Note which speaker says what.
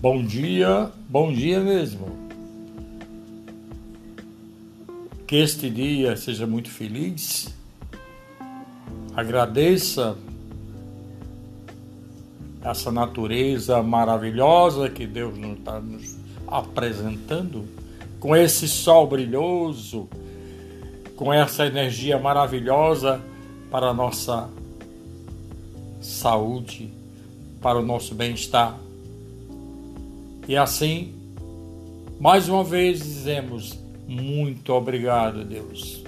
Speaker 1: Bom dia, bom dia mesmo. Que este dia seja muito feliz. Agradeça essa natureza maravilhosa que Deus nos está nos apresentando, com esse sol brilhoso, com essa energia maravilhosa para a nossa saúde, para o nosso bem-estar. E assim, mais uma vez dizemos muito obrigado, Deus.